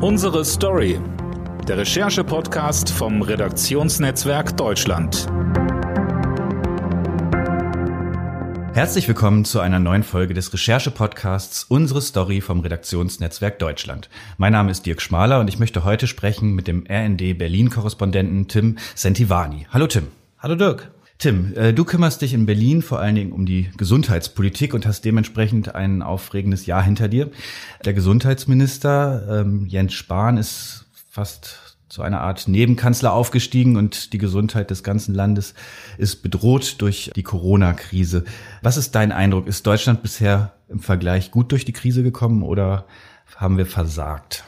Unsere Story. Der Recherche-Podcast vom Redaktionsnetzwerk Deutschland. Herzlich willkommen zu einer neuen Folge des Recherche-Podcasts Unsere Story vom Redaktionsnetzwerk Deutschland. Mein Name ist Dirk Schmaler und ich möchte heute sprechen mit dem RND Berlin-Korrespondenten Tim Sentivani. Hallo Tim. Hallo Dirk. Tim, äh, du kümmerst dich in Berlin vor allen Dingen um die Gesundheitspolitik und hast dementsprechend ein aufregendes Jahr hinter dir. Der Gesundheitsminister ähm, Jens Spahn ist fast zu einer Art Nebenkanzler aufgestiegen und die Gesundheit des ganzen Landes ist bedroht durch die Corona-Krise. Was ist dein Eindruck? Ist Deutschland bisher im Vergleich gut durch die Krise gekommen oder haben wir versagt?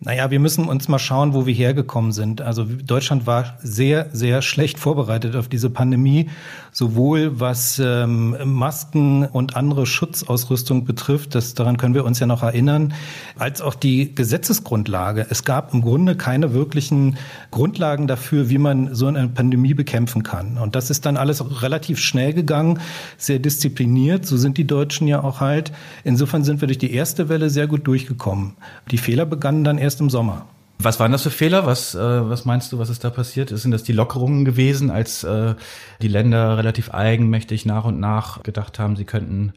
Naja, wir müssen uns mal schauen, wo wir hergekommen sind. Also Deutschland war sehr, sehr schlecht vorbereitet auf diese Pandemie, sowohl was ähm, Masken und andere Schutzausrüstung betrifft, das, daran können wir uns ja noch erinnern, als auch die Gesetzesgrundlage. Es gab im Grunde keine wirklichen Grundlagen dafür, wie man so eine Pandemie bekämpfen kann. Und das ist dann alles relativ schnell gegangen, sehr diszipliniert. So sind die Deutschen ja auch halt. Insofern sind wir durch die erste Welle sehr gut durchgekommen. Die Fehler begannen dann erst erst im Sommer. Was waren das für Fehler? Was, äh, was meinst du, was ist da passiert? Sind das die Lockerungen gewesen, als äh, die Länder relativ eigenmächtig nach und nach gedacht haben, sie könnten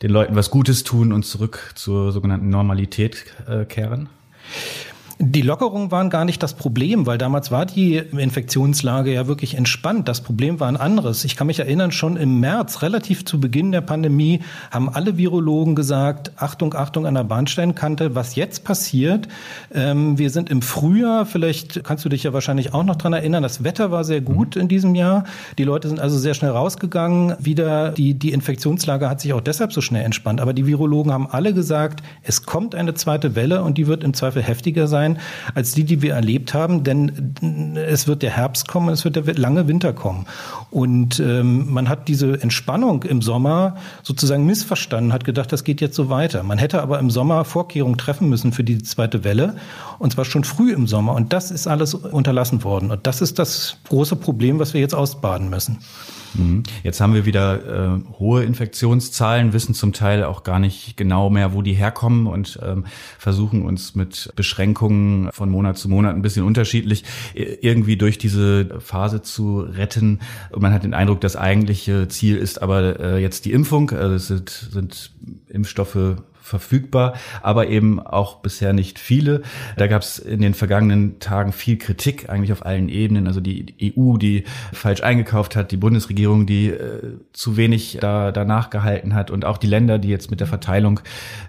den Leuten was Gutes tun und zurück zur sogenannten Normalität äh, kehren? Die Lockerungen waren gar nicht das Problem, weil damals war die Infektionslage ja wirklich entspannt. Das Problem war ein anderes. Ich kann mich erinnern, schon im März, relativ zu Beginn der Pandemie, haben alle Virologen gesagt, Achtung, Achtung an der Bahnsteinkante, was jetzt passiert. Ähm, wir sind im Frühjahr, vielleicht kannst du dich ja wahrscheinlich auch noch dran erinnern, das Wetter war sehr gut in diesem Jahr. Die Leute sind also sehr schnell rausgegangen. Wieder die, die Infektionslage hat sich auch deshalb so schnell entspannt. Aber die Virologen haben alle gesagt, es kommt eine zweite Welle und die wird im Zweifel heftiger sein sein als die, die wir erlebt haben, denn es wird der Herbst kommen, es wird der lange Winter kommen. Und ähm, man hat diese Entspannung im Sommer sozusagen missverstanden, hat gedacht, das geht jetzt so weiter. Man hätte aber im Sommer Vorkehrungen treffen müssen für die zweite Welle, und zwar schon früh im Sommer. Und das ist alles unterlassen worden. Und das ist das große Problem, was wir jetzt ausbaden müssen. Mhm. Jetzt haben wir wieder äh, hohe Infektionszahlen, wissen zum Teil auch gar nicht genau mehr, wo die herkommen und ähm, versuchen uns mit Beschränkungen von Monat zu Monat ein bisschen unterschiedlich irgendwie durch diese Phase zu retten. Und man hat den Eindruck, das eigentliche Ziel ist aber äh, jetzt die Impfung. Also es sind, sind Impfstoffe verfügbar, aber eben auch bisher nicht viele. Da gab es in den vergangenen Tagen viel Kritik, eigentlich auf allen Ebenen. Also die EU, die falsch eingekauft hat, die Bundesregierung, die äh, zu wenig da danach gehalten hat und auch die Länder, die jetzt mit der Verteilung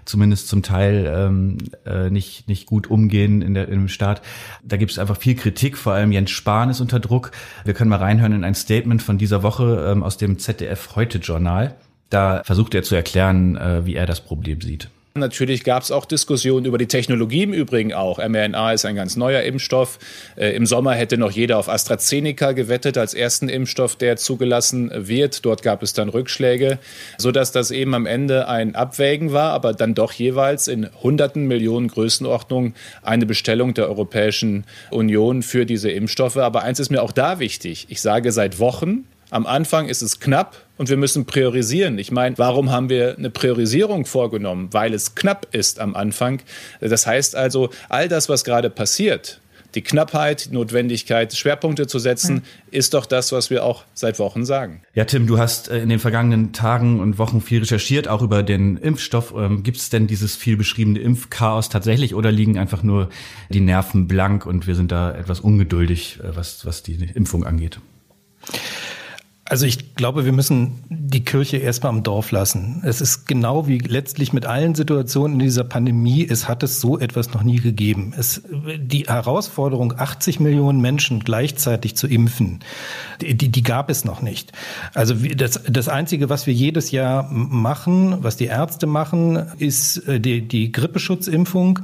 zumindest zum Teil ähm, äh, nicht nicht gut umgehen in der im Staat. Da gibt es einfach viel Kritik. Vor allem Jens Spahn ist unter Druck. Wir können mal reinhören in ein Statement von dieser Woche ähm, aus dem ZDF Heute Journal. Da versucht er zu erklären, äh, wie er das Problem sieht. Natürlich gab es auch Diskussionen über die Technologie im Übrigen auch. mRNA ist ein ganz neuer Impfstoff. Äh, Im Sommer hätte noch jeder auf AstraZeneca gewettet als ersten Impfstoff, der zugelassen wird. Dort gab es dann Rückschläge, sodass das eben am Ende ein Abwägen war, aber dann doch jeweils in hunderten Millionen Größenordnung eine Bestellung der Europäischen Union für diese Impfstoffe. Aber eins ist mir auch da wichtig. Ich sage seit Wochen, am Anfang ist es knapp und wir müssen priorisieren. Ich meine, warum haben wir eine Priorisierung vorgenommen? Weil es knapp ist am Anfang. Das heißt also, all das, was gerade passiert, die Knappheit, die Notwendigkeit, Schwerpunkte zu setzen, mhm. ist doch das, was wir auch seit Wochen sagen. Ja, Tim, du hast äh, in den vergangenen Tagen und Wochen viel recherchiert, auch über den Impfstoff. Ähm, Gibt es denn dieses viel beschriebene Impfchaos tatsächlich oder liegen einfach nur die Nerven blank und wir sind da etwas ungeduldig, äh, was, was die Impfung angeht? Also ich glaube, wir müssen die Kirche erstmal am Dorf lassen. Es ist genau wie letztlich mit allen Situationen in dieser Pandemie, es hat es so etwas noch nie gegeben. Es, die Herausforderung, 80 Millionen Menschen gleichzeitig zu impfen, die, die gab es noch nicht. Also das, das Einzige, was wir jedes Jahr machen, was die Ärzte machen, ist äh, die, die Grippeschutzimpfung.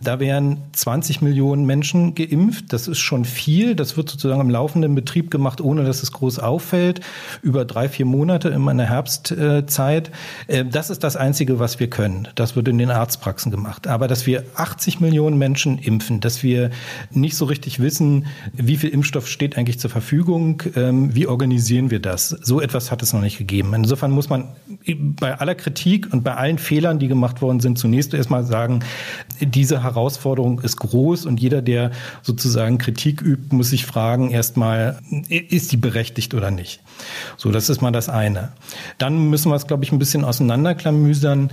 Da werden 20 Millionen Menschen geimpft. Das ist schon viel. Das wird sozusagen im laufenden Betrieb gemacht, ohne dass es groß auffällt über drei, vier Monate in meiner Herbstzeit. Äh, das ist das Einzige, was wir können. Das wird in den Arztpraxen gemacht. Aber dass wir 80 Millionen Menschen impfen, dass wir nicht so richtig wissen, wie viel Impfstoff steht eigentlich zur Verfügung, ähm, wie organisieren wir das? So etwas hat es noch nicht gegeben. Insofern muss man bei aller Kritik und bei allen Fehlern, die gemacht worden sind, zunächst erstmal sagen, diese Herausforderung ist groß und jeder, der sozusagen Kritik übt, muss sich fragen, erstmal, ist die berechtigt oder nicht? So, das ist mal das eine. Dann müssen wir es, glaube ich, ein bisschen auseinanderklamüsern.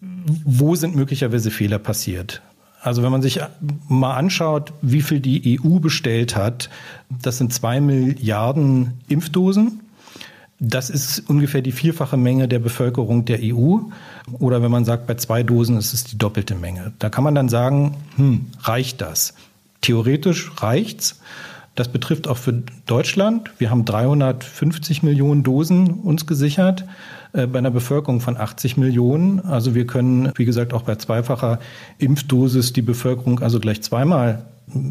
Wo sind möglicherweise Fehler passiert? Also wenn man sich mal anschaut, wie viel die EU bestellt hat, das sind zwei Milliarden Impfdosen. Das ist ungefähr die vierfache Menge der Bevölkerung der EU. Oder wenn man sagt, bei zwei Dosen ist es die doppelte Menge. Da kann man dann sagen, hm, reicht das? Theoretisch reicht's. Das betrifft auch für Deutschland. Wir haben 350 Millionen Dosen uns gesichert äh, bei einer Bevölkerung von 80 Millionen. Also wir können, wie gesagt, auch bei zweifacher Impfdosis die Bevölkerung also gleich zweimal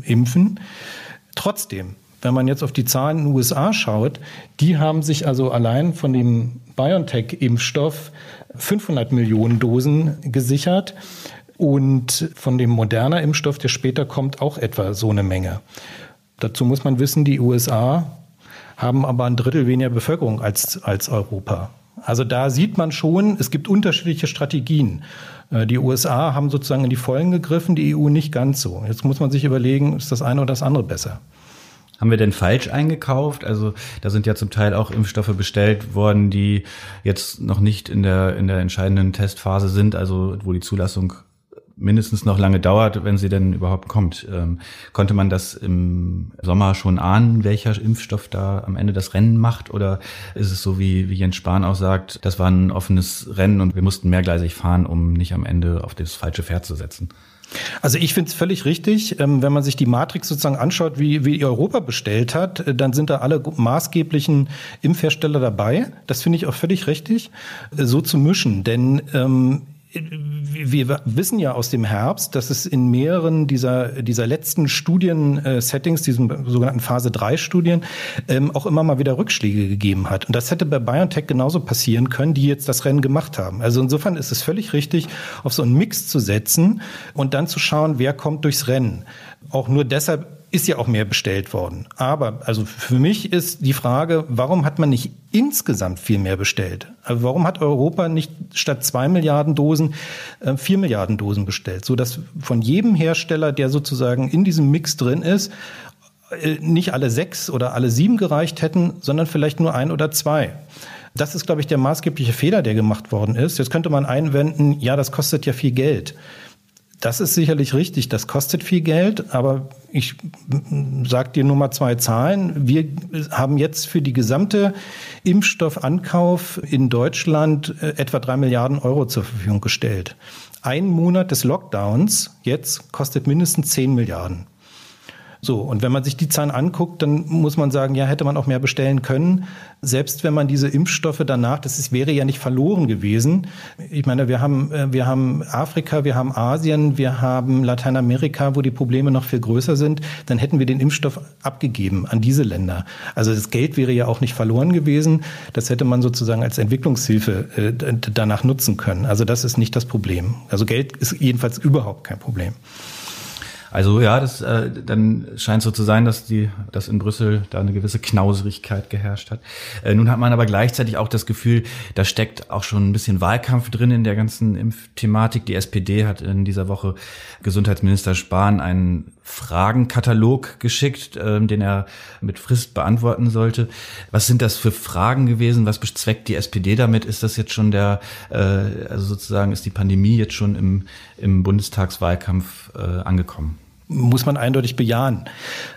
impfen. Trotzdem, wenn man jetzt auf die Zahlen in den USA schaut, die haben sich also allein von dem BioNTech-Impfstoff 500 Millionen Dosen gesichert und von dem moderner Impfstoff, der später kommt, auch etwa so eine Menge. Dazu muss man wissen, die USA haben aber ein Drittel weniger Bevölkerung als, als Europa. Also da sieht man schon, es gibt unterschiedliche Strategien. Äh, die USA haben sozusagen in die Vollen gegriffen, die EU nicht ganz so. Jetzt muss man sich überlegen, ist das eine oder das andere besser? Haben wir denn falsch eingekauft? Also da sind ja zum Teil auch Impfstoffe bestellt worden, die jetzt noch nicht in der, in der entscheidenden Testphase sind, also wo die Zulassung mindestens noch lange dauert, wenn sie denn überhaupt kommt. Ähm, konnte man das im Sommer schon ahnen, welcher Impfstoff da am Ende das Rennen macht? Oder ist es so, wie, wie Jens Spahn auch sagt, das war ein offenes Rennen und wir mussten mehrgleisig fahren, um nicht am Ende auf das falsche Pferd zu setzen? Also ich finde es völlig richtig. Ähm, wenn man sich die Matrix sozusagen anschaut, wie, wie Europa bestellt hat, äh, dann sind da alle maßgeblichen Impfhersteller dabei. Das finde ich auch völlig richtig, äh, so zu mischen. Denn ähm, wir wissen ja aus dem Herbst, dass es in mehreren dieser, dieser letzten Studien-Settings, diesen sogenannten Phase-3-Studien, ähm, auch immer mal wieder Rückschläge gegeben hat. Und das hätte bei BioNTech genauso passieren können, die jetzt das Rennen gemacht haben. Also insofern ist es völlig richtig, auf so einen Mix zu setzen und dann zu schauen, wer kommt durchs Rennen. Auch nur deshalb ist ja auch mehr bestellt worden. Aber also für mich ist die Frage, warum hat man nicht insgesamt viel mehr bestellt? Also warum hat Europa nicht statt zwei Milliarden Dosen äh, vier Milliarden Dosen bestellt, so dass von jedem Hersteller, der sozusagen in diesem Mix drin ist, äh, nicht alle sechs oder alle sieben gereicht hätten, sondern vielleicht nur ein oder zwei. Das ist, glaube ich, der maßgebliche Fehler, der gemacht worden ist. Jetzt könnte man einwenden, ja, das kostet ja viel Geld. Das ist sicherlich richtig, das kostet viel Geld, aber ich sage dir nur mal zwei Zahlen. Wir haben jetzt für die gesamte Impfstoffankauf in Deutschland äh, etwa drei Milliarden Euro zur Verfügung gestellt. Ein Monat des Lockdowns jetzt kostet mindestens zehn Milliarden. So, und wenn man sich die Zahlen anguckt, dann muss man sagen, ja, hätte man auch mehr bestellen können. Selbst wenn man diese Impfstoffe danach, das ist, wäre ja nicht verloren gewesen. Ich meine, wir haben, äh, wir haben Afrika, wir haben Asien, wir haben Lateinamerika, wo die Probleme noch viel größer sind. Dann hätten wir den Impfstoff abgegeben an diese Länder. Also das Geld wäre ja auch nicht verloren gewesen. Das hätte man sozusagen als Entwicklungshilfe äh, danach nutzen können. Also das ist nicht das Problem. Also Geld ist jedenfalls überhaupt kein Problem. Also ja, das äh, dann scheint so zu sein, dass die, dass in Brüssel da eine gewisse Knauserigkeit geherrscht hat. Äh, nun hat man aber gleichzeitig auch das Gefühl, da steckt auch schon ein bisschen Wahlkampf drin in der ganzen Impfthematik. Die SPD hat in dieser Woche Gesundheitsminister Spahn einen Fragenkatalog geschickt, äh, den er mit Frist beantworten sollte. Was sind das für Fragen gewesen? Was bezweckt die SPD damit? Ist das jetzt schon der, äh, also sozusagen ist die Pandemie jetzt schon im, im Bundestagswahlkampf äh, angekommen? Muss man eindeutig bejahen.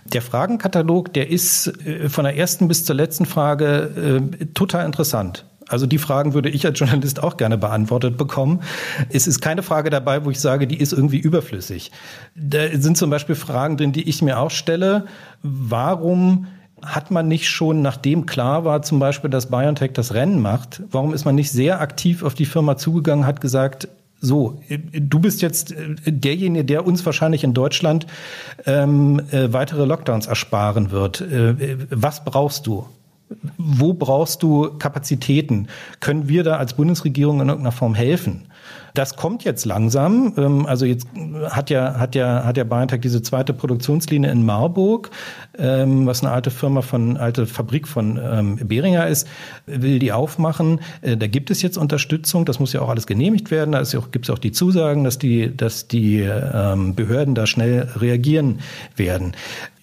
Der Fragenkatalog, der ist äh, von der ersten bis zur letzten Frage äh, total interessant. Also die Fragen würde ich als Journalist auch gerne beantwortet bekommen. Es ist keine Frage dabei, wo ich sage, die ist irgendwie überflüssig. Da sind zum Beispiel Fragen drin, die ich mir auch stelle. Warum hat man nicht schon, nachdem klar war, zum Beispiel, dass BioNTech das Rennen macht, warum ist man nicht sehr aktiv auf die Firma zugegangen, hat gesagt, so, du bist jetzt äh, derjenige, der uns wahrscheinlich in Deutschland ähm, äh, weitere Lockdowns ersparen wird. Äh, was brauchst du? Wo brauchst du Kapazitäten? Können wir da als Bundesregierung in irgendeiner Form helfen? Das kommt jetzt langsam. Ähm, also jetzt hat ja, hat ja, hat ja BioNTech diese zweite Produktionslinie in Marburg, ähm, was eine alte Firma von, alte Fabrik von ähm, Behringer ist, will die aufmachen. Äh, da gibt es jetzt Unterstützung. Das muss ja auch alles genehmigt werden. Da ja gibt es auch die Zusagen, dass die, dass die Behörden da schnell reagieren werden.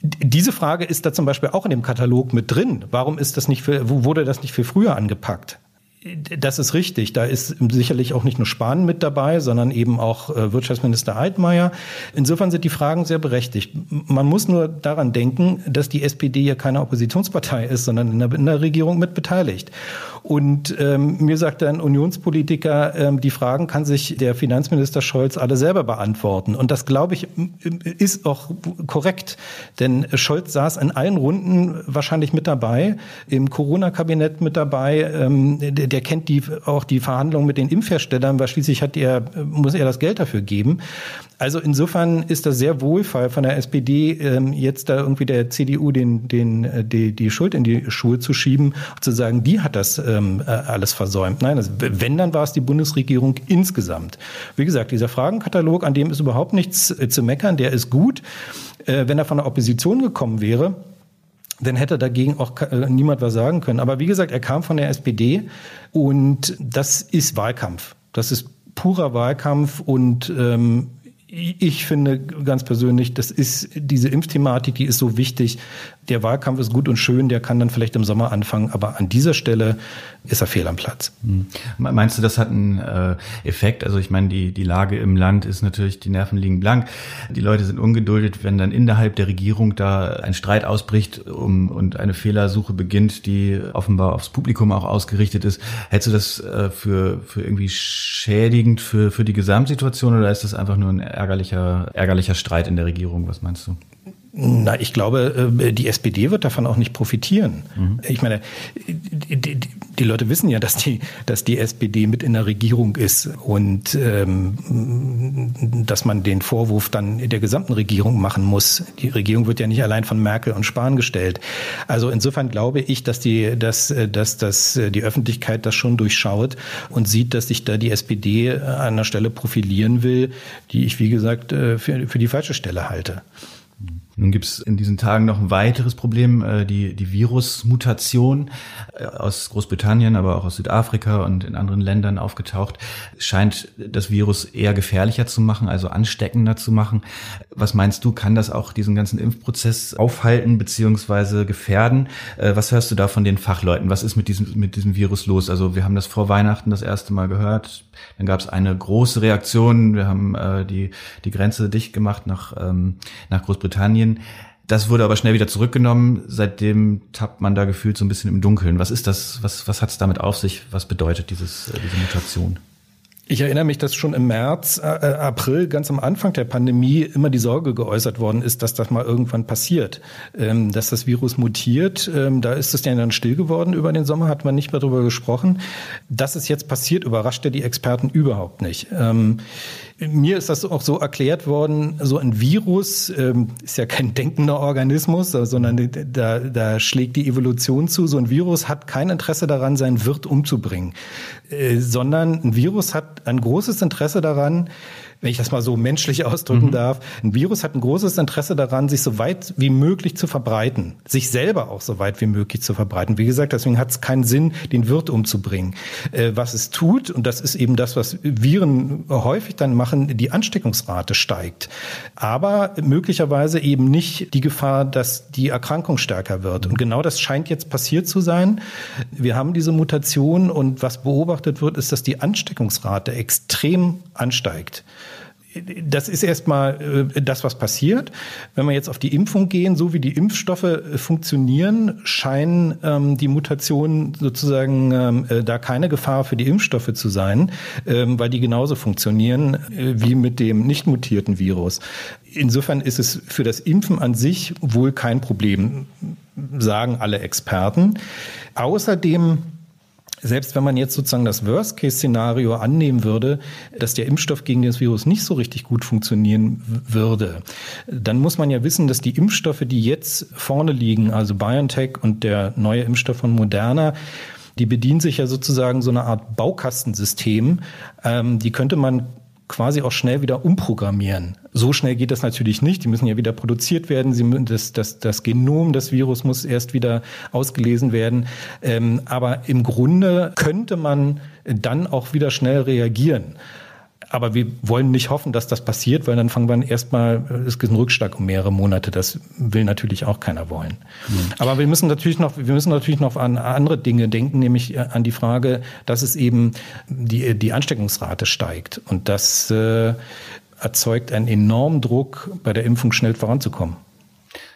Diese Frage ist da zum Beispiel auch in dem Katalog mit drin. Warum ist das nicht für, wurde das nicht viel früher angepackt? Das ist richtig. Da ist sicherlich auch nicht nur Spahn mit dabei, sondern eben auch äh, Wirtschaftsminister Altmaier. Insofern sind die Fragen sehr berechtigt. Man muss nur daran denken, dass die SPD ja keine Oppositionspartei ist, sondern in der, in der Regierung mit beteiligt. Und ähm, mir sagt ein Unionspolitiker, ähm, die Fragen kann sich der Finanzminister Scholz alle selber beantworten. Und das, glaube ich, ist auch korrekt. Denn Scholz saß in allen Runden wahrscheinlich mit dabei, im Corona-Kabinett mit dabei. Ähm, der, der kennt die, auch die Verhandlungen mit den Impfherstellern, weil schließlich hat er, muss er das Geld dafür geben. Also insofern ist das sehr wohlfall von der SPD, ähm, jetzt da irgendwie der CDU den, den, äh, die, die Schuld in die Schuhe zu schieben, zu sagen, die hat das ähm, äh, alles versäumt. Nein, also, wenn, dann war es die Bundesregierung insgesamt. Wie gesagt, dieser Fragenkatalog, an dem ist überhaupt nichts äh, zu meckern, der ist gut. Äh, wenn er von der Opposition gekommen wäre, dann hätte dagegen auch niemand was sagen können. Aber wie gesagt, er kam von der SPD und das ist Wahlkampf. Das ist purer Wahlkampf und ähm, ich finde ganz persönlich, das ist diese Impfthematik, die ist so wichtig. Der Wahlkampf ist gut und schön, der kann dann vielleicht im Sommer anfangen, aber an dieser Stelle ist er fehl am Platz. Hm. Meinst du, das hat einen äh, Effekt? Also ich meine, die, die Lage im Land ist natürlich, die Nerven liegen blank. Die Leute sind ungeduldet, wenn dann innerhalb der Regierung da ein Streit ausbricht um, und eine Fehlersuche beginnt, die offenbar aufs Publikum auch ausgerichtet ist. Hältst du das äh, für, für irgendwie schädigend für, für die Gesamtsituation oder ist das einfach nur ein ärgerlicher, ärgerlicher Streit in der Regierung. Was meinst du? Na, ich glaube, äh, die SPD wird davon auch nicht profitieren. Mhm. Ich meine, die, die, Leute wissen ja, dass die, dass die SPD mit in der Regierung ist und ähm, dass man den Vorwurf dann der gesamten Regierung machen muss. Die Regierung wird ja nicht allein von Merkel und Spahn gestellt. Also insofern glaube ich, dass die, dass, dass, dass die Öffentlichkeit das schon durchschaut und sieht, dass sich da die SPD an einer Stelle profilieren will, die ich, wie gesagt, äh, für, für die falsche Stelle halte. Nun gibt es in diesen Tagen noch ein weiteres Problem, äh, die, die Virusmutation äh, aus Großbritannien, aber auch aus Südafrika und in anderen Ländern aufgetaucht. Scheint das Virus eher gefährlicher zu machen, also ansteckender zu machen. Was meinst du, kann das auch diesen ganzen Impfprozess aufhalten beziehungsweise gefährden? Äh, was hörst du da von den Fachleuten? Was ist mit diesem, mit diesem Virus los? Also wir haben das vor Weihnachten das erste Mal gehört. Dann gab es eine große Reaktion. Wir haben äh, die, die Grenze dicht gemacht nach, ähm, nach Großbritannien. Das wurde aber schnell wieder zurückgenommen. Seitdem tappt man da gefühlt so ein bisschen im Dunkeln. Was ist das? Was, was hat es damit auf sich? Was bedeutet dieses, äh, diese Mutation? Ich erinnere mich, dass schon im März, äh, äh, April, ganz am Anfang der Pandemie immer die Sorge geäußert worden ist, dass das mal irgendwann passiert, ähm, dass das Virus mutiert. Ähm, da ist es ja dann still geworden über den Sommer, hat man nicht mehr darüber gesprochen. Dass es jetzt passiert, überrascht ja die Experten überhaupt nicht. Ähm, mir ist das auch so erklärt worden, so ein Virus ähm, ist ja kein denkender Organismus, sondern da, da schlägt die Evolution zu. So ein Virus hat kein Interesse daran, seinen Wirt umzubringen, äh, sondern ein Virus hat ein großes Interesse daran, wenn ich das mal so menschlich ausdrücken mhm. darf, ein Virus hat ein großes Interesse daran, sich so weit wie möglich zu verbreiten, sich selber auch so weit wie möglich zu verbreiten. Wie gesagt, deswegen hat es keinen Sinn, den Wirt umzubringen. Äh, was es tut, und das ist eben das, was Viren häufig dann machen, die Ansteckungsrate steigt. Aber möglicherweise eben nicht die Gefahr, dass die Erkrankung stärker wird. Und genau das scheint jetzt passiert zu sein. Wir haben diese Mutation und was beobachtet wird, ist, dass die Ansteckungsrate extrem ansteigt das ist erstmal äh, das, was passiert. Wenn wir jetzt auf die Impfung gehen, so wie die Impfstoffe äh, funktionieren, scheinen ähm, die Mutationen sozusagen ähm, äh, da keine Gefahr für die Impfstoffe zu sein, ähm, weil die genauso funktionieren äh, wie mit dem nicht mutierten Virus. Insofern ist es für das Impfen an sich wohl kein Problem, sagen alle Experten. Außerdem selbst wenn man jetzt sozusagen das Worst-Case-Szenario annehmen würde, dass der Impfstoff gegen das Virus nicht so richtig gut funktionieren würde, dann muss man ja wissen, dass die Impfstoffe, die jetzt vorne liegen, also BioNTech und der neue Impfstoff von Moderna, die bedienen sich ja sozusagen so eine Art Baukastensystem. Ähm, die könnte man quasi auch schnell wieder umprogrammieren. So schnell geht das natürlich nicht. Die müssen ja wieder produziert werden. Sie das, das, das Genom des Virus muss erst wieder ausgelesen werden. Ähm, aber im Grunde könnte man dann auch wieder schnell reagieren. Aber wir wollen nicht hoffen, dass das passiert, weil dann fangen wir erstmal, es gibt einen Rückschlag um mehrere Monate. Das will natürlich auch keiner wollen. Mhm. Aber wir müssen natürlich noch, wir müssen natürlich noch an andere Dinge denken, nämlich äh, an die Frage, dass es eben die, die Ansteckungsrate steigt. Und das äh, erzeugt einen enormen Druck, bei der Impfung schnell voranzukommen.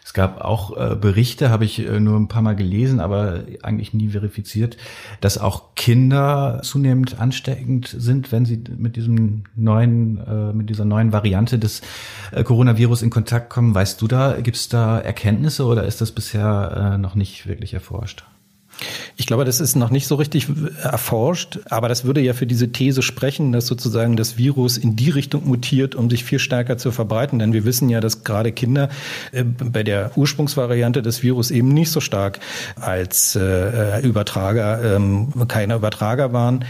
Es gab auch äh, Berichte, habe ich äh, nur ein paar Mal gelesen, aber eigentlich nie verifiziert, dass auch Kinder zunehmend ansteckend sind, wenn sie mit diesem neuen, äh, mit dieser neuen Variante des äh, Coronavirus in Kontakt kommen. Weißt du da, gibt es da Erkenntnisse oder ist das bisher äh, noch nicht wirklich erforscht? Ich glaube, das ist noch nicht so richtig erforscht, aber das würde ja für diese These sprechen, dass sozusagen das Virus in die Richtung mutiert, um sich viel stärker zu verbreiten. Denn wir wissen ja, dass gerade Kinder äh, bei der Ursprungsvariante des Virus eben nicht so stark als äh, Übertrager, ähm, keine Übertrager waren.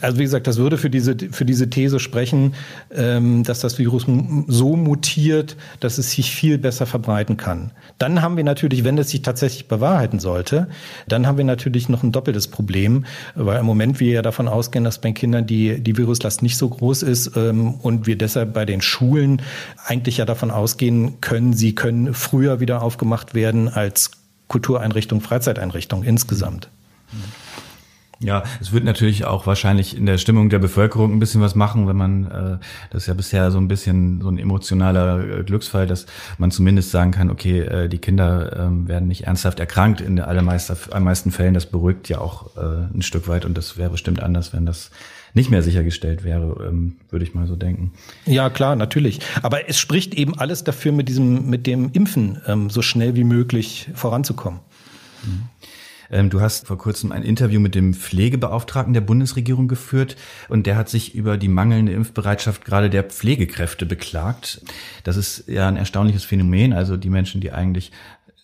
Also wie gesagt, das würde für diese, für diese These sprechen, ähm, dass das Virus so mutiert, dass es sich viel besser verbreiten kann. Dann haben wir natürlich, wenn es sich tatsächlich bewahrheiten sollte, dann haben wir natürlich noch ein doppeltes Problem, weil im Moment wir ja davon ausgehen, dass bei Kindern die, die Viruslast nicht so groß ist ähm, und wir deshalb bei den Schulen eigentlich ja davon ausgehen können, sie können früher wieder aufgemacht werden als Kultureinrichtung, Freizeiteinrichtung insgesamt. Mhm. Ja, es wird natürlich auch wahrscheinlich in der Stimmung der Bevölkerung ein bisschen was machen, wenn man, äh, das ist ja bisher so ein bisschen so ein emotionaler äh, Glücksfall, dass man zumindest sagen kann, okay, äh, die Kinder äh, werden nicht ernsthaft erkrankt in den allermeisten Fällen. Das beruhigt ja auch äh, ein Stück weit und das wäre bestimmt anders, wenn das nicht mehr sichergestellt wäre, ähm, würde ich mal so denken. Ja, klar, natürlich. Aber es spricht eben alles dafür, mit diesem, mit dem Impfen ähm, so schnell wie möglich voranzukommen. Mhm. Ähm, du hast vor kurzem ein Interview mit dem Pflegebeauftragten der Bundesregierung geführt und der hat sich über die mangelnde Impfbereitschaft gerade der Pflegekräfte beklagt. Das ist ja ein erstaunliches Phänomen. Also die Menschen, die eigentlich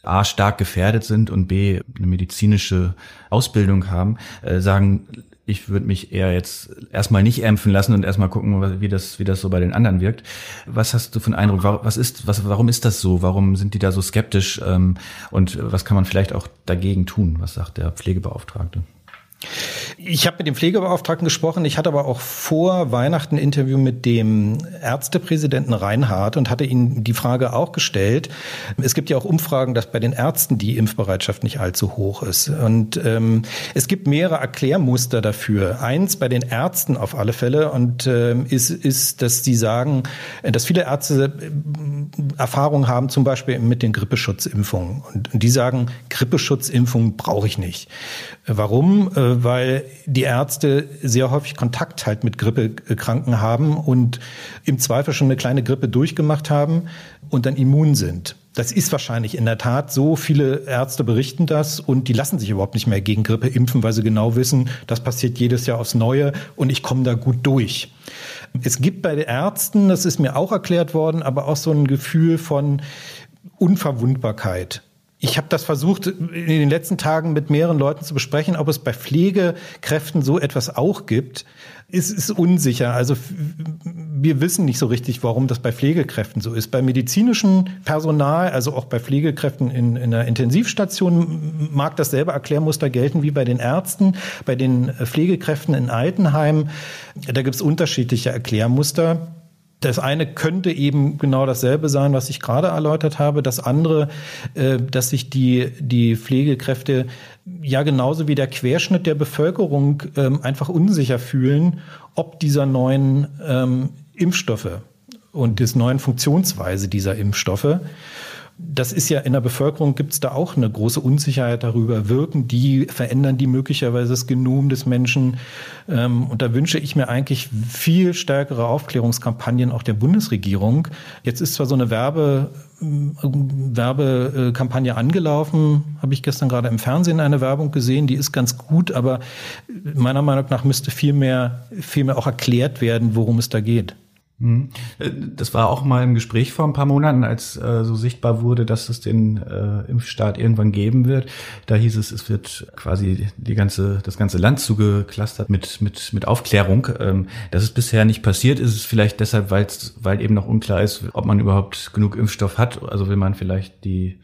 A stark gefährdet sind und B eine medizinische Ausbildung haben, äh, sagen ich würde mich eher jetzt erstmal nicht impfen lassen und erstmal gucken, wie das, wie das so bei den anderen wirkt. Was hast du für einen Eindruck? Was ist, was, warum ist das so? Warum sind die da so skeptisch? Ähm, und was kann man vielleicht auch dagegen tun? Was sagt der Pflegebeauftragte? Ich habe mit dem Pflegebeauftragten gesprochen. Ich hatte aber auch vor Weihnachten ein Interview mit dem Ärztepräsidenten Reinhardt und hatte ihm die Frage auch gestellt. Es gibt ja auch Umfragen, dass bei den Ärzten die Impfbereitschaft nicht allzu hoch ist. Und ähm, es gibt mehrere Erklärmuster dafür. Eins bei den Ärzten auf alle Fälle und äh, ist, ist, dass sie sagen, dass viele Ärzte äh, Erfahrung haben, zum Beispiel mit den Grippeschutzimpfungen. Und, und die sagen, Grippeschutzimpfungen brauche ich nicht. Warum? Äh, weil die Ärzte sehr häufig Kontakt halt mit Grippekranken haben und im Zweifel schon eine kleine Grippe durchgemacht haben und dann immun sind. Das ist wahrscheinlich in der Tat so. Viele Ärzte berichten das und die lassen sich überhaupt nicht mehr gegen Grippe impfen, weil sie genau wissen, das passiert jedes Jahr aufs Neue und ich komme da gut durch. Es gibt bei den Ärzten, das ist mir auch erklärt worden, aber auch so ein Gefühl von Unverwundbarkeit. Ich habe das versucht, in den letzten Tagen mit mehreren Leuten zu besprechen, ob es bei Pflegekräften so etwas auch gibt. Es ist unsicher. Also wir wissen nicht so richtig, warum das bei Pflegekräften so ist. Bei medizinischem Personal, also auch bei Pflegekräften in, in einer Intensivstation, mag dasselbe Erklärmuster gelten wie bei den Ärzten, bei den Pflegekräften in Altenheimen. Da gibt es unterschiedliche Erklärmuster. Das eine könnte eben genau dasselbe sein, was ich gerade erläutert habe. Das andere, äh, dass sich die, die Pflegekräfte ja genauso wie der Querschnitt der Bevölkerung ähm, einfach unsicher fühlen, ob dieser neuen ähm, Impfstoffe und des neuen Funktionsweise dieser Impfstoffe das ist ja in der Bevölkerung gibt es da auch eine große Unsicherheit darüber. Wirken die, verändern die möglicherweise das Genom des Menschen? Ähm, und da wünsche ich mir eigentlich viel stärkere Aufklärungskampagnen auch der Bundesregierung. Jetzt ist zwar so eine Werbe, Werbekampagne angelaufen, habe ich gestern gerade im Fernsehen eine Werbung gesehen, die ist ganz gut, aber meiner Meinung nach müsste viel mehr, viel mehr auch erklärt werden, worum es da geht. Mhm. Äh, das war auch mal im Gespräch vor ein paar Monaten, als äh, so sichtbar wurde, dass es den äh, Impfstart irgendwann geben wird. Da hieß es, es wird quasi die ganze, das ganze Land zugeklustert mit, mit, mit Aufklärung. Ähm, das ist bisher nicht passiert. Ist es vielleicht deshalb, weil eben noch unklar ist, ob man überhaupt genug Impfstoff hat. Also will man vielleicht die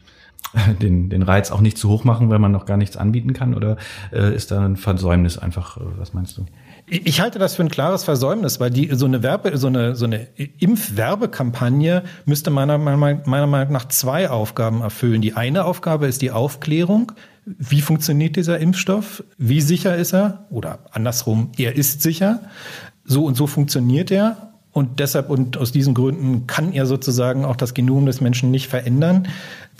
den, den Reiz auch nicht zu hoch machen, weil man noch gar nichts anbieten kann? Oder äh, ist da ein Versäumnis einfach? Äh, was meinst du? Ich halte das für ein klares Versäumnis, weil die so eine Werbe, so eine so eine Impfwerbekampagne müsste meiner, meiner, Meinung nach zwei Aufgaben erfüllen. Die eine Aufgabe ist die Aufklärung. Wie funktioniert dieser Impfstoff? Wie sicher ist er? Oder andersrum, er ist sicher. So und so funktioniert er. Und deshalb und aus diesen Gründen kann er sozusagen auch das Genom des Menschen nicht verändern.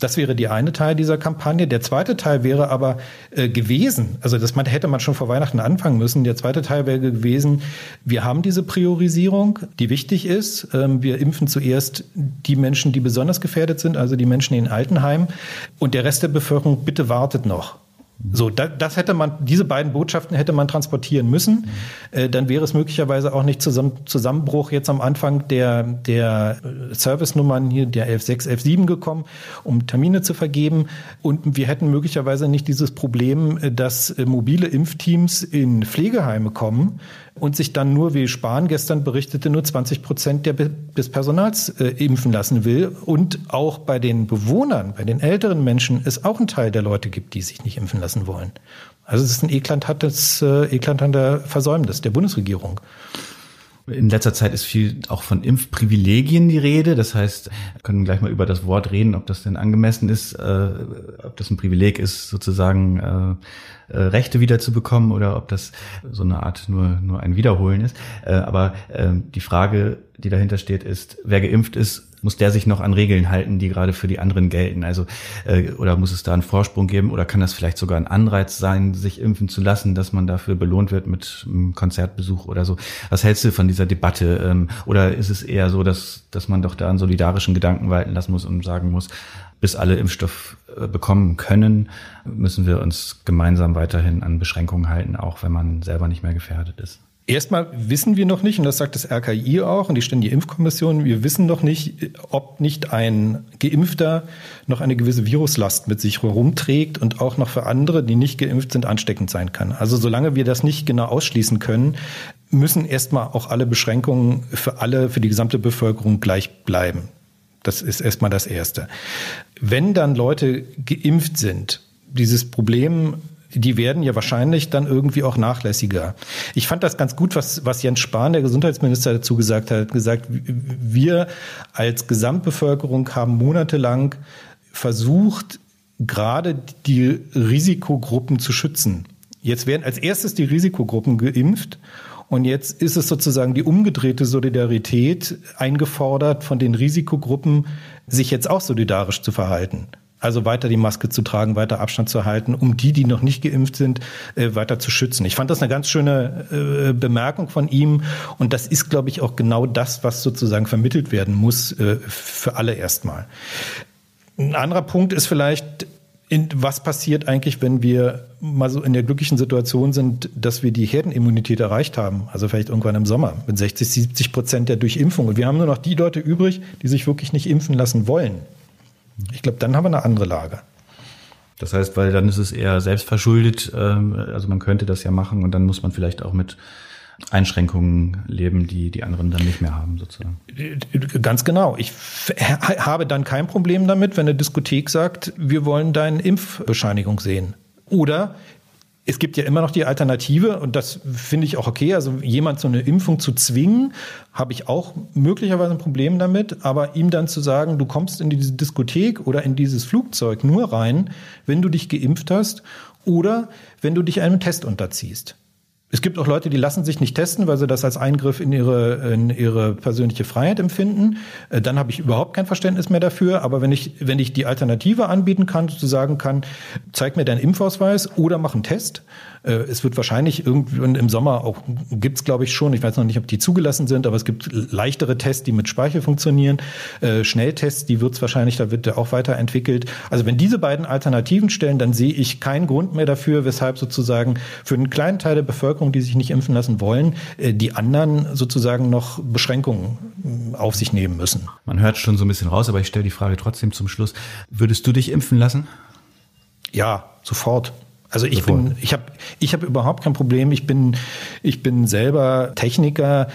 Das wäre die eine Teil dieser Kampagne. Der zweite Teil wäre aber äh, gewesen, also das hätte man schon vor Weihnachten anfangen müssen. Der zweite Teil wäre gewesen, wir haben diese Priorisierung, die wichtig ist. Ähm, wir impfen zuerst die Menschen, die besonders gefährdet sind, also die Menschen in Altenheimen. Und der Rest der Bevölkerung bitte wartet noch. So, da, das hätte man, diese beiden Botschaften hätte man transportieren müssen. Äh, dann wäre es möglicherweise auch nicht zusammen, Zusammenbruch jetzt am Anfang der, der äh, Servicenummern hier, der 116, 117 gekommen, um Termine zu vergeben. Und wir hätten möglicherweise nicht dieses Problem, äh, dass mobile Impfteams in Pflegeheime kommen und sich dann nur, wie Spahn gestern berichtete, nur 20 Prozent der, des Personals äh, impfen lassen will. Und auch bei den Bewohnern, bei den älteren Menschen es auch einen Teil der Leute gibt, die sich nicht impfen lassen wollen. Also es ist ein eklatantes, äh, eklatanter Versäumnis der Bundesregierung. In letzter Zeit ist viel auch von Impfprivilegien die Rede. Das heißt, wir können gleich mal über das Wort reden, ob das denn angemessen ist, äh, ob das ein Privileg ist, sozusagen äh, äh, Rechte wiederzubekommen oder ob das so eine Art nur, nur ein Wiederholen ist. Äh, aber äh, die Frage, die dahinter steht, ist, wer geimpft ist, muss der sich noch an Regeln halten, die gerade für die anderen gelten? Also äh, oder muss es da einen Vorsprung geben oder kann das vielleicht sogar ein Anreiz sein, sich impfen zu lassen, dass man dafür belohnt wird mit einem Konzertbesuch oder so? Was hältst du von dieser Debatte? Ähm, oder ist es eher so, dass dass man doch da einen solidarischen Gedanken walten lassen muss und sagen muss, bis alle Impfstoff äh, bekommen können, müssen wir uns gemeinsam weiterhin an Beschränkungen halten, auch wenn man selber nicht mehr gefährdet ist. Erstmal wissen wir noch nicht, und das sagt das RKI auch und die Ständige Impfkommission, wir wissen noch nicht, ob nicht ein Geimpfter noch eine gewisse Viruslast mit sich herumträgt und auch noch für andere, die nicht geimpft sind, ansteckend sein kann. Also solange wir das nicht genau ausschließen können, müssen erstmal auch alle Beschränkungen für alle, für die gesamte Bevölkerung gleich bleiben. Das ist erstmal das Erste. Wenn dann Leute geimpft sind, dieses Problem die werden ja wahrscheinlich dann irgendwie auch nachlässiger. Ich fand das ganz gut, was, was Jens Spahn, der Gesundheitsminister, dazu gesagt hat. gesagt, wir als Gesamtbevölkerung haben monatelang versucht, gerade die Risikogruppen zu schützen. Jetzt werden als erstes die Risikogruppen geimpft und jetzt ist es sozusagen die umgedrehte Solidarität eingefordert von den Risikogruppen, sich jetzt auch solidarisch zu verhalten. Also weiter die Maske zu tragen, weiter Abstand zu halten, um die, die noch nicht geimpft sind, äh, weiter zu schützen. Ich fand das eine ganz schöne äh, Bemerkung von ihm. Und das ist, glaube ich, auch genau das, was sozusagen vermittelt werden muss äh, für alle erstmal. Ein anderer Punkt ist vielleicht, was passiert eigentlich, wenn wir mal so in der glücklichen Situation sind, dass wir die Herdenimmunität erreicht haben, also vielleicht irgendwann im Sommer mit 60, 70 Prozent der Durchimpfung. Und wir haben nur noch die Leute übrig, die sich wirklich nicht impfen lassen wollen. Ich glaube, dann haben wir eine andere Lage. Das heißt, weil dann ist es eher selbstverschuldet, ähm, also man könnte das ja machen und dann muss man vielleicht auch mit Einschränkungen leben, die die anderen dann nicht mehr haben, sozusagen. Ganz genau. Ich habe dann kein Problem damit, wenn eine Diskothek sagt, wir wollen deine Impfbescheinigung sehen. Oder es gibt ja immer noch die Alternative und das finde ich auch okay. Also jemand zu einer Impfung zu zwingen, habe ich auch möglicherweise ein Problem damit. Aber ihm dann zu sagen, du kommst in diese Diskothek oder in dieses Flugzeug nur rein, wenn du dich geimpft hast oder wenn du dich einem Test unterziehst. Es gibt auch Leute, die lassen sich nicht testen, weil sie das als Eingriff in ihre, in ihre persönliche Freiheit empfinden. Äh, dann habe ich überhaupt kein Verständnis mehr dafür. Aber wenn ich, wenn ich die Alternative anbieten kann, zu sagen kann, zeig mir deinen Impfausweis oder mach einen Test, äh, es wird wahrscheinlich irgendwie im Sommer auch, gibt's glaube ich schon, ich weiß noch nicht, ob die zugelassen sind, aber es gibt leichtere Tests, die mit Speichel funktionieren, äh, Schnelltests, die wird's wahrscheinlich, da wird der auch weiterentwickelt. Also wenn diese beiden Alternativen stellen, dann sehe ich keinen Grund mehr dafür, weshalb sozusagen für einen kleinen Teil der Bevölkerung Bevölkerung, die sich nicht impfen lassen wollen, äh, die anderen sozusagen noch Beschränkungen äh, auf sich nehmen müssen. Man hört schon so ein bisschen raus, aber ich stelle die Frage trotzdem zum Schluss. Würdest du dich impfen lassen? Ja, sofort. Also ich Sofort. bin, ich habe, ich habe überhaupt kein Problem. Ich bin, ich bin selber Techniker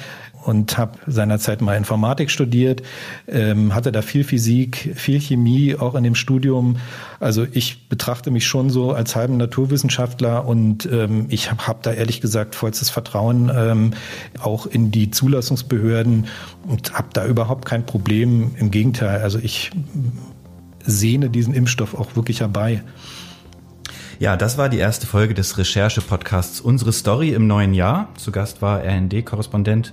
und habe seinerzeit mal Informatik studiert, ähm, hatte da viel Physik, viel Chemie auch in dem Studium. Also ich betrachte mich schon so als halben Naturwissenschaftler und ähm, ich habe hab da ehrlich gesagt vollstes Vertrauen ähm, auch in die Zulassungsbehörden und habe da überhaupt kein Problem. Im Gegenteil, also ich sehne diesen Impfstoff auch wirklich herbei. Ja, das war die erste Folge des Recherche-Podcasts Unsere Story im neuen Jahr. Zu Gast war RND-Korrespondent,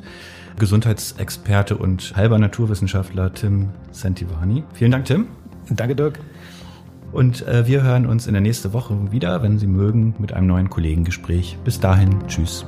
Gesundheitsexperte und halber Naturwissenschaftler Tim Sentivani. Vielen Dank, Tim. Danke, Dirk. Und äh, wir hören uns in der nächsten Woche wieder, wenn Sie mögen, mit einem neuen Kollegengespräch. Bis dahin, tschüss.